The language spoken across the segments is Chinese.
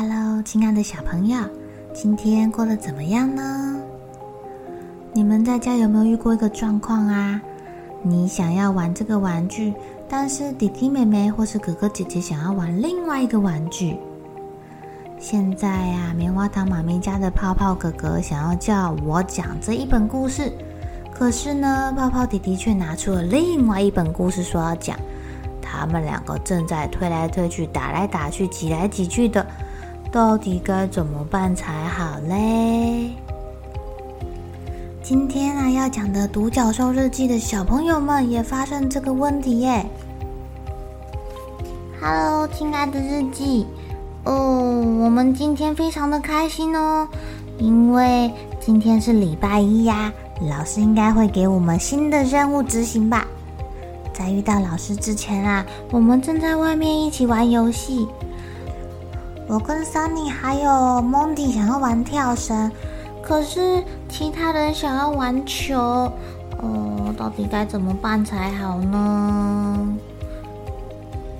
Hello，亲爱的小朋友，今天过得怎么样呢？你们在家有没有遇过一个状况啊？你想要玩这个玩具，但是弟弟妹妹或是哥哥姐姐想要玩另外一个玩具。现在呀，棉花糖妈咪家的泡泡哥哥想要叫我讲这一本故事，可是呢，泡泡弟弟却拿出了另外一本故事说要讲。他们两个正在推来推去、打来打去、挤来挤去的。到底该怎么办才好嘞？今天啊，要讲的《独角兽日记》的小朋友们也发生这个问题耶。Hello，亲爱的日记，哦，我们今天非常的开心哦，因为今天是礼拜一呀，老师应该会给我们新的任务执行吧。在遇到老师之前啊，我们正在外面一起玩游戏。我跟 Sunny 还有 Mondy 想要玩跳绳，可是其他人想要玩球，哦，到底该怎么办才好呢？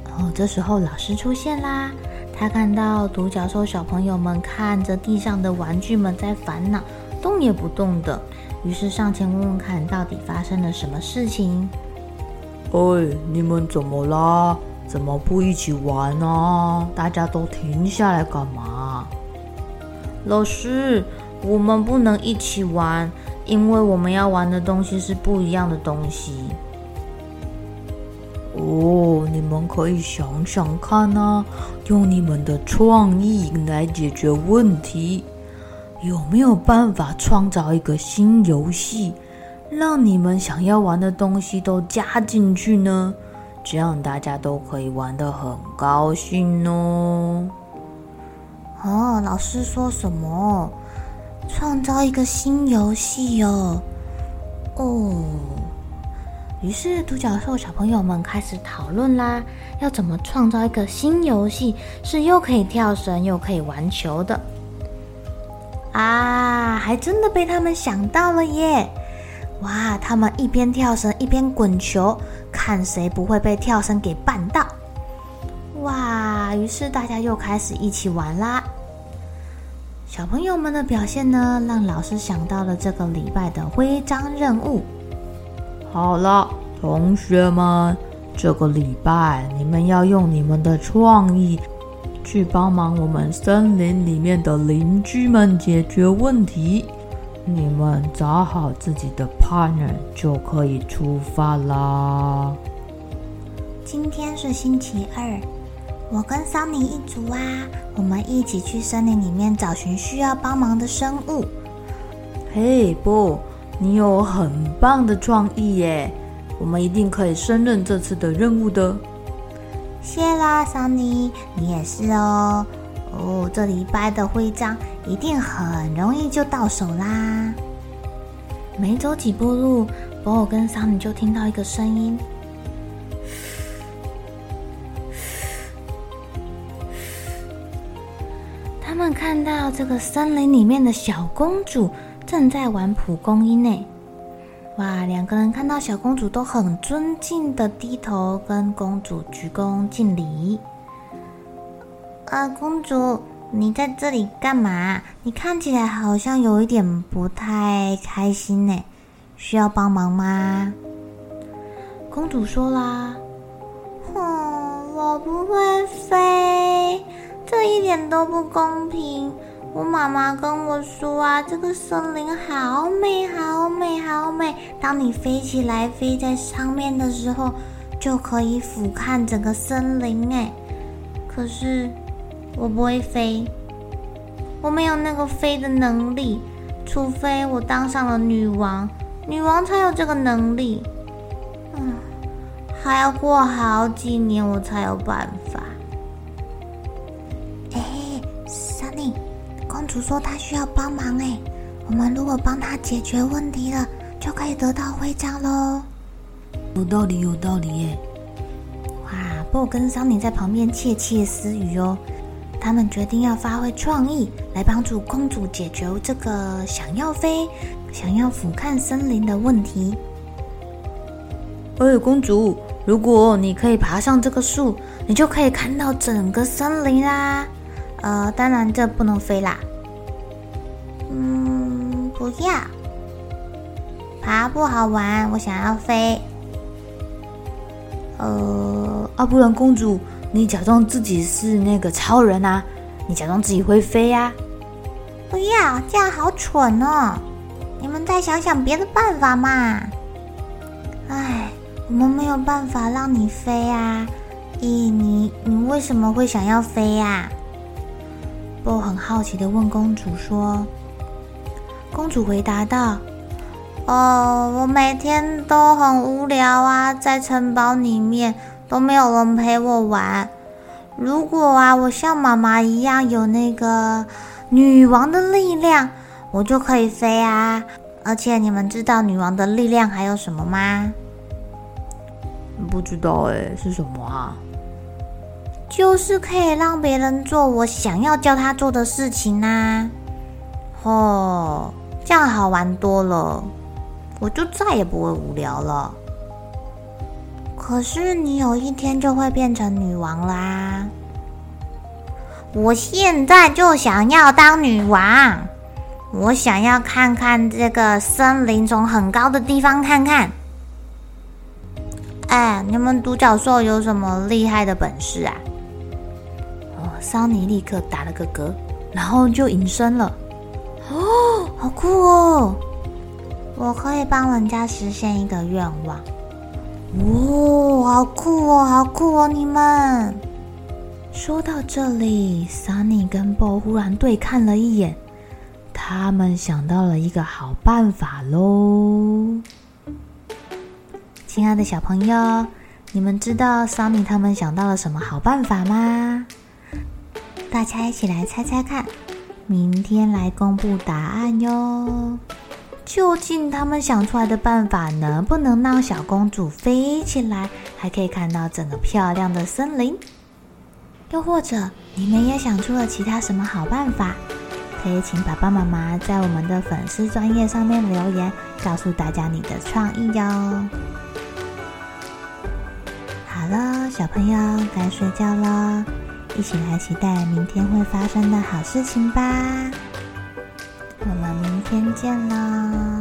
哦，这时候老师出现啦，他看到独角兽小朋友们看着地上的玩具们在烦恼，动也不动的，于是上前问问看到底发生了什么事情。哎，你们怎么啦？怎么不一起玩呢？大家都停下来干嘛？老师，我们不能一起玩，因为我们要玩的东西是不一样的东西。哦，你们可以想想看啊，用你们的创意来解决问题。有没有办法创造一个新游戏，让你们想要玩的东西都加进去呢？这样大家都可以玩得很高兴哦。哦，老师说什么？创造一个新游戏哦。哦，于是独角兽小朋友们开始讨论啦，要怎么创造一个新游戏，是又可以跳绳又可以玩球的。啊，还真的被他们想到了耶！哇，他们一边跳绳一边滚球。看谁不会被跳绳给绊到！哇！于是大家又开始一起玩啦。小朋友们的表现呢，让老师想到了这个礼拜的徽章任务。好了，同学们，这个礼拜你们要用你们的创意去帮忙我们森林里面的邻居们解决问题。你们找好自己的 partner 就可以出发啦。今天是星期二，我跟桑尼一组啊，我们一起去森林里面找寻需要帮忙的生物。嘿，不，你有很棒的创意耶，我们一定可以胜任这次的任务的。谢啦，桑尼，你也是哦。哦，这礼拜的徽章一定很容易就到手啦！没走几步路，博尔跟桑尼就听到一个声音。他们看到这个森林里面的小公主正在玩蒲公英呢。哇，两个人看到小公主都很尊敬的低头跟公主鞠躬敬礼。啊，公主，你在这里干嘛？你看起来好像有一点不太开心呢，需要帮忙吗？公主说啦：“哼，我不会飞，这一点都不公平。我妈妈跟我说啊，这个森林好美，好美，好美。当你飞起来，飞在上面的时候，就可以俯瞰整个森林。哎，可是……”我不会飞，我没有那个飞的能力，除非我当上了女王，女王才有这个能力。嗯，还要过好几年我才有办法。哎，Sunny，公主说她需要帮忙哎，我们如果帮她解决问题了，就可以得到徽章喽。有道理，有道理耶！哇，不过跟 Sunny 在旁边窃窃私语哦。他们决定要发挥创意，来帮助公主解决这个想要飞、想要俯瞰森林的问题。哎，公主，如果你可以爬上这个树，你就可以看到整个森林啦。呃，当然这不能飞啦。嗯，不要，爬不好玩，我想要飞。呃，啊，不然公主，你假装自己是那个超人啊，你假装自己会飞呀？不要，这样好蠢哦！你们再想想别的办法嘛。哎，我们没有办法让你飞啊。咦，你你为什么会想要飞呀？波很好奇的问公主说。公主回答道。哦，我每天都很无聊啊，在城堡里面都没有人陪我玩。如果啊，我像妈妈一样有那个女王的力量，我就可以飞啊。而且你们知道女王的力量还有什么吗？不知道哎，是什么啊？就是可以让别人做我想要叫他做的事情啊。哦，这样好玩多了。我就再也不会无聊了。可是你有一天就会变成女王啦！我现在就想要当女王，我想要看看这个森林，从很高的地方看看。哎，你们独角兽有什么厉害的本事啊？哦，桑尼立刻打了个嗝，然后就隐身了。哦，好酷哦！我可以帮人家实现一个愿望，哦，好酷哦，好酷哦！你们说到这里，Sunny 跟 Bo 忽然对看了一眼，他们想到了一个好办法喽。亲爱的小朋友，你们知道 Sunny 他们想到了什么好办法吗？大家一起来猜猜看，明天来公布答案哟。究竟他们想出来的办法能不能让小公主飞起来，还可以看到整个漂亮的森林？又或者你们也想出了其他什么好办法？可以请爸爸妈妈在我们的粉丝专页上面留言，告诉大家你的创意哟。好了，小朋友该睡觉了，一起来期待明天会发生的好事情吧。天见啦。